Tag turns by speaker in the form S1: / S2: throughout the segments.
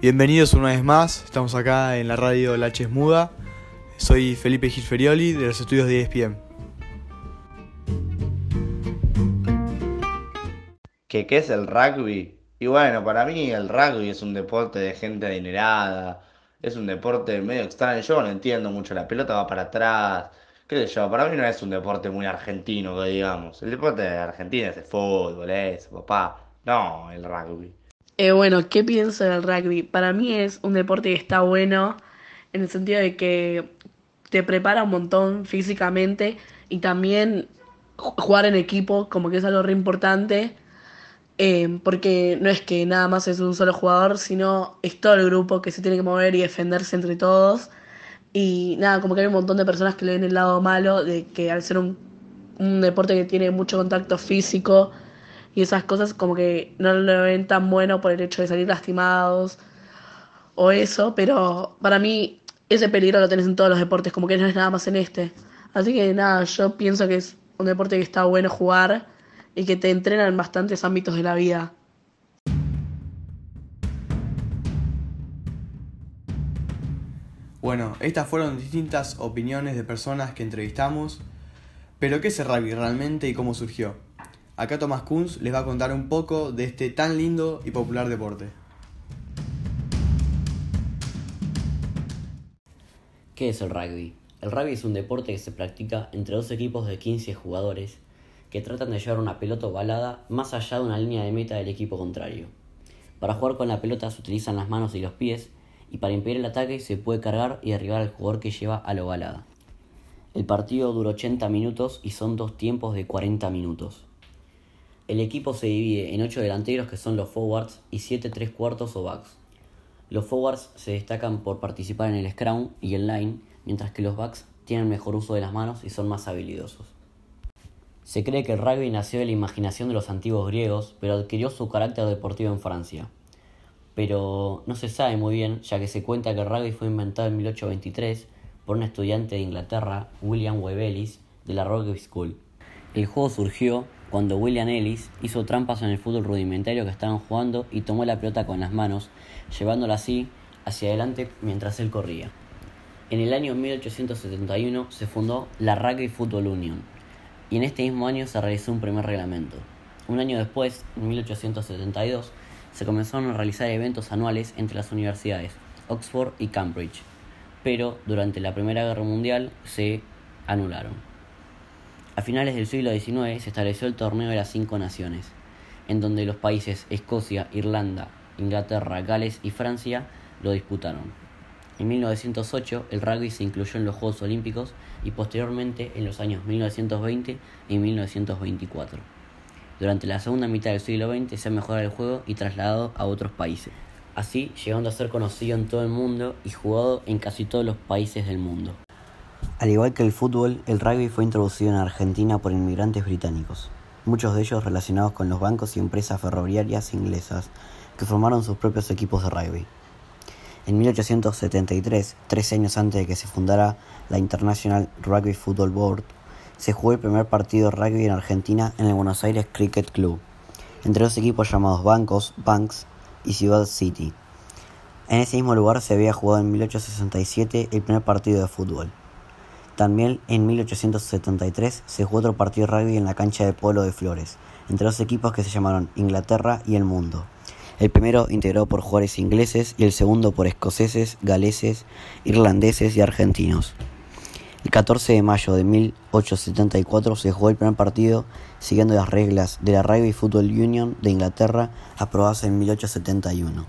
S1: Bienvenidos una vez más, estamos acá en la radio La H Muda. Soy Felipe Gilferioli de los estudios de ESPN.
S2: ¿Qué, ¿Qué es el rugby? Y bueno, para mí el rugby es un deporte de gente adinerada, es un deporte medio extraño, yo no entiendo mucho, la pelota va para atrás, qué sé yo, para mí no es un deporte muy argentino, digamos. El deporte de Argentina es el fútbol, es papá, no el rugby.
S3: Eh, bueno, ¿qué pienso del rugby? Para mí es un deporte que está bueno en el sentido de que te prepara un montón físicamente y también jugar en equipo como que es algo re importante eh, porque no es que nada más es un solo jugador, sino es todo el grupo que se tiene que mover y defenderse entre todos. Y nada, como que hay un montón de personas que le ven el lado malo de que al ser un, un deporte que tiene mucho contacto físico, y esas cosas como que no lo ven tan bueno por el hecho de salir lastimados o eso, pero para mí ese peligro lo tenés en todos los deportes, como que no es nada más en este. Así que nada, yo pienso que es un deporte que está bueno jugar y que te entrena en bastantes ámbitos de la vida.
S1: Bueno, estas fueron distintas opiniones de personas que entrevistamos, pero ¿qué es rugby realmente y cómo surgió? Acá Tomás Kunz les va a contar un poco de este tan lindo y popular deporte.
S4: ¿Qué es el rugby? El rugby es un deporte que se practica entre dos equipos de 15 jugadores que tratan de llevar una pelota ovalada más allá de una línea de meta del equipo contrario. Para jugar con la pelota se utilizan las manos y los pies y para impedir el ataque se puede cargar y derribar al jugador que lleva a la ovalada. El partido dura 80 minutos y son dos tiempos de 40 minutos. El equipo se divide en 8 delanteros que son los forwards y 7 tres cuartos o backs. Los forwards se destacan por participar en el scrum y el line, mientras que los backs tienen mejor uso de las manos y son más habilidosos. Se cree que el rugby nació de la imaginación de los antiguos griegos, pero adquirió su carácter deportivo en Francia. Pero no se sabe muy bien, ya que se cuenta que el rugby fue inventado en 1823 por un estudiante de Inglaterra, William Webelis, de la Rugby School. El juego surgió cuando William Ellis hizo trampas en el fútbol rudimentario que estaban jugando y tomó la pelota con las manos, llevándola así hacia adelante mientras él corría. En el año 1871 se fundó la Rugby Football Union y en este mismo año se realizó un primer reglamento. Un año después, en 1872, se comenzaron a realizar eventos anuales entre las universidades Oxford y Cambridge, pero durante la Primera Guerra Mundial se anularon. A finales del siglo XIX se estableció el torneo de las cinco naciones, en donde los países Escocia, Irlanda, Inglaterra, Gales y Francia lo disputaron. En 1908 el rugby se incluyó en los Juegos Olímpicos y posteriormente en los años 1920 y 1924. Durante la segunda mitad del siglo XX se ha mejorado el juego y trasladado a otros países, así llegando a ser conocido en todo el mundo y jugado en casi todos los países del mundo. Al igual que el fútbol, el rugby fue introducido en Argentina por inmigrantes británicos, muchos de ellos relacionados con los bancos y empresas ferroviarias inglesas que formaron sus propios equipos de rugby. En 1873, tres años antes de que se fundara la International Rugby Football Board, se jugó el primer partido de rugby en Argentina en el Buenos Aires Cricket Club, entre dos equipos llamados Bancos, Banks y Ciudad City. En ese mismo lugar se había jugado en 1867 el primer partido de fútbol. También en 1873 se jugó otro partido de rugby en la cancha de Polo de Flores, entre dos equipos que se llamaron Inglaterra y El Mundo. El primero integrado por jugadores ingleses y el segundo por escoceses, galeses, irlandeses y argentinos. El 14 de mayo de 1874 se jugó el primer partido siguiendo las reglas de la Rugby Football Union de Inglaterra aprobadas en 1871.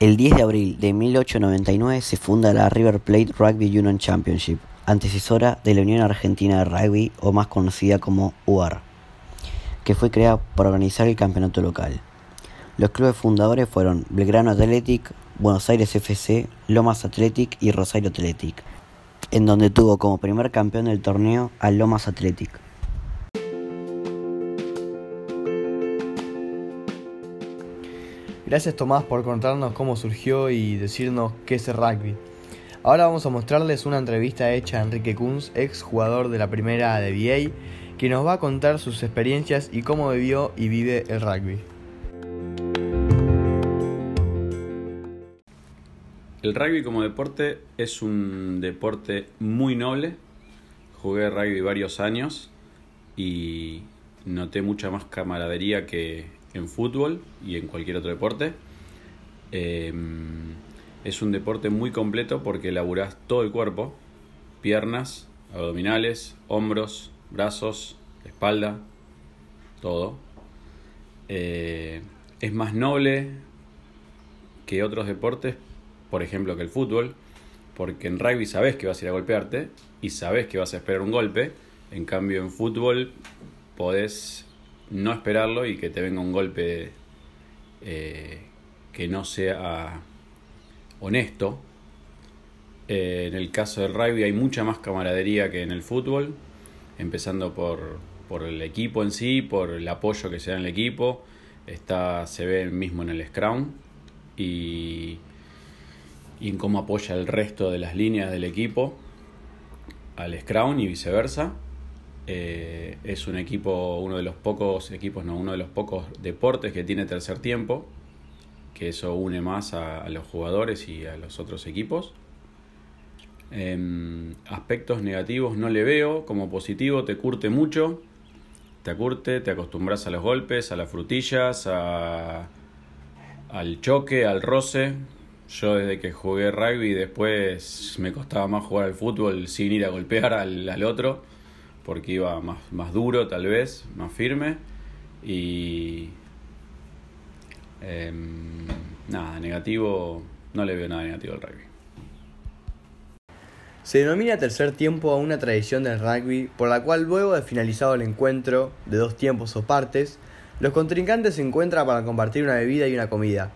S4: El 10 de abril de 1899 se funda la River Plate Rugby Union Championship, antecesora de la Unión Argentina de Rugby o más conocida como UAR, que fue creada para organizar el campeonato local. Los clubes fundadores fueron Belgrano Athletic, Buenos Aires FC, Lomas Athletic y Rosario Athletic, en donde tuvo como primer campeón del torneo a Lomas Athletic.
S1: Gracias Tomás por contarnos cómo surgió y decirnos qué es el rugby. Ahora vamos a mostrarles una entrevista hecha a Enrique Kunz, ex jugador de la primera de BA, que nos va a contar sus experiencias y cómo vivió y vive el rugby.
S5: El rugby como deporte es un deporte muy noble. Jugué rugby varios años y noté mucha más camaradería que en fútbol y en cualquier otro deporte. Em, es un deporte muy completo porque laburás todo el cuerpo, piernas, abdominales, hombros, brazos, espalda, todo. Eh, es más noble que otros deportes, por ejemplo que el fútbol, porque en rugby sabes que vas a ir a golpearte y sabes que vas a esperar un golpe, en cambio en fútbol podés no esperarlo y que te venga un golpe eh, que no sea honesto. Eh, en el caso del rugby hay mucha más camaradería que en el fútbol, empezando por, por el equipo en sí, por el apoyo que se da en el equipo. Está, se ve mismo en el Scrum y, y en cómo apoya el resto de las líneas del equipo al Scrum y viceversa. Eh, es un equipo, uno de los pocos equipos, no, uno de los pocos deportes que tiene tercer tiempo, que eso une más a, los jugadores y a los otros equipos. Em, aspectos negativos no le veo, como positivo te curte mucho, te curte, te acostumbras a los golpes, a las frutillas, a, al choque, al roce. Yo desde que jugué rugby después me costaba más jugar al fútbol sin ir a golpear al, al otro porque iba más, más duro tal vez, más firme y em, nada, negativo, no le veo nada negativo al rugby.
S1: Se denomina tercer tiempo a una tradición del rugby por la cual luego de finalizado el encuentro de dos tiempos o partes, los contrincantes se encuentran para compartir una bebida y una comida.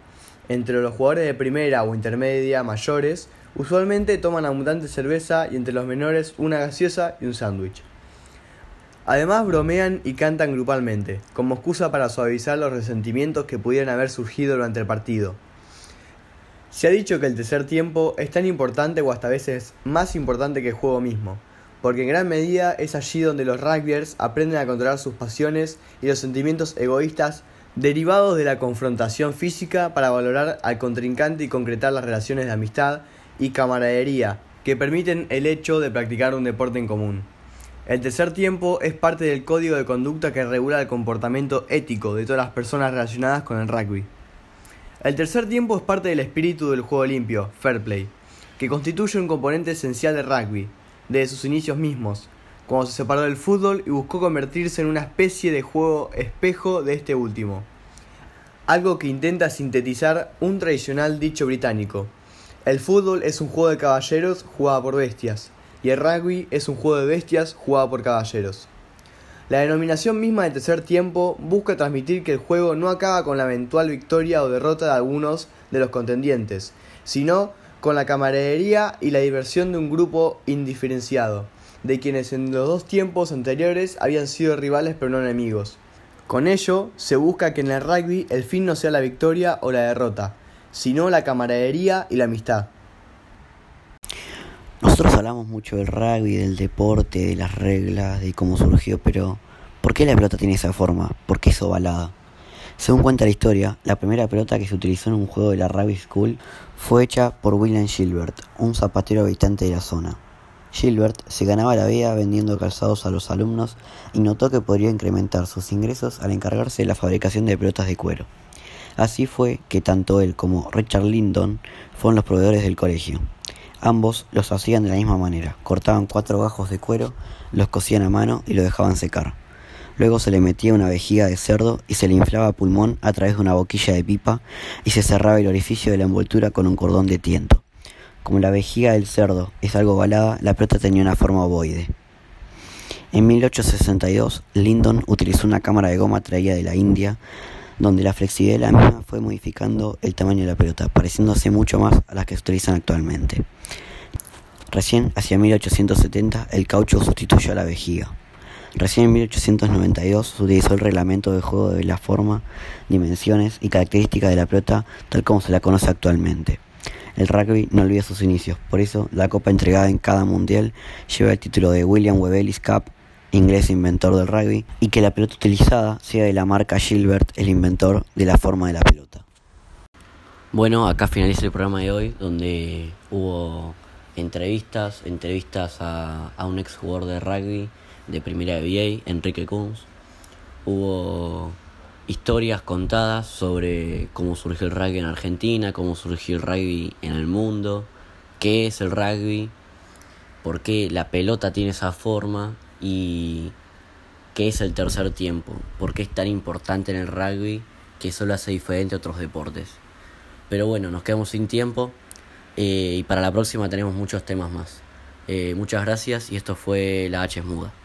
S1: Entre los jugadores de primera o intermedia mayores, usualmente toman abundante cerveza y entre los menores una gaseosa y un sándwich. Además bromean y cantan grupalmente, como excusa para suavizar los resentimientos que pudieran haber surgido durante el partido. Se ha dicho que el tercer tiempo es tan importante o hasta veces más importante que el juego mismo, porque en gran medida es allí donde los rugbyers aprenden a controlar sus pasiones y los sentimientos egoístas derivados de la confrontación física para valorar al contrincante y concretar las relaciones de amistad y camaradería que permiten el hecho de practicar un deporte en común. El tercer tiempo es parte del código de conducta que regula el comportamiento ético de todas las personas relacionadas con el rugby. El tercer tiempo es parte del espíritu del juego limpio, fair play, que constituye un componente esencial del rugby, desde sus inicios mismos, cuando se separó del fútbol y buscó convertirse en una especie de juego espejo de este último. Algo que intenta sintetizar un tradicional dicho británico. El fútbol es un juego de caballeros jugado por bestias el rugby es un juego de bestias jugado por caballeros. La denominación misma de tercer tiempo busca transmitir que el juego no acaba con la eventual victoria o derrota de algunos de los contendientes, sino con la camaradería y la diversión de un grupo indiferenciado, de quienes en los dos tiempos anteriores habían sido rivales pero no enemigos. Con ello se busca que en el rugby el fin no sea la victoria o la derrota, sino la camaradería y la amistad.
S4: Nosotros hablamos mucho del rugby, del deporte, de las reglas, de cómo surgió, pero ¿por qué la pelota tiene esa forma? ¿Por qué es ovalada? Según cuenta la historia, la primera pelota que se utilizó en un juego de la Rugby School fue hecha por William Gilbert, un zapatero habitante de la zona. Gilbert se ganaba la vida vendiendo calzados a los alumnos y notó que podría incrementar sus ingresos al encargarse de la fabricación de pelotas de cuero. Así fue que tanto él como Richard Lyndon fueron los proveedores del colegio. Ambos los hacían de la misma manera, cortaban cuatro gajos de cuero, los cosían a mano y lo dejaban secar. Luego se le metía una vejiga de cerdo y se le inflaba pulmón a través de una boquilla de pipa y se cerraba el orificio de la envoltura con un cordón de tiento. Como la vejiga del cerdo es algo ovalada, la pelota tenía una forma ovoide. En 1862, Lyndon utilizó una cámara de goma traída de la India donde la flexibilidad de la misma fue modificando el tamaño de la pelota, pareciéndose mucho más a las que se utilizan actualmente. Recién, hacia 1870, el caucho sustituyó a la vejiga. Recién en 1892 se utilizó el reglamento de juego de la forma, dimensiones y características de la pelota tal como se la conoce actualmente. El rugby no olvida sus inicios, por eso la copa entregada en cada mundial lleva el título de William Webelis Cup inglés inventor del rugby, y que la pelota utilizada sea de la marca Gilbert, el inventor de la forma de la pelota.
S6: Bueno, acá finaliza el programa de hoy, donde hubo entrevistas, entrevistas a, a un ex jugador de rugby de primera VA, Enrique Kunz. Hubo historias contadas sobre cómo surgió el rugby en Argentina, cómo surgió el rugby en el mundo, qué es el rugby, por qué la pelota tiene esa forma y qué es el tercer tiempo, por qué es tan importante en el rugby que solo hace diferente a otros deportes. Pero bueno, nos quedamos sin tiempo eh, y para la próxima tenemos muchos temas más. Eh, muchas gracias y esto fue La H Muda.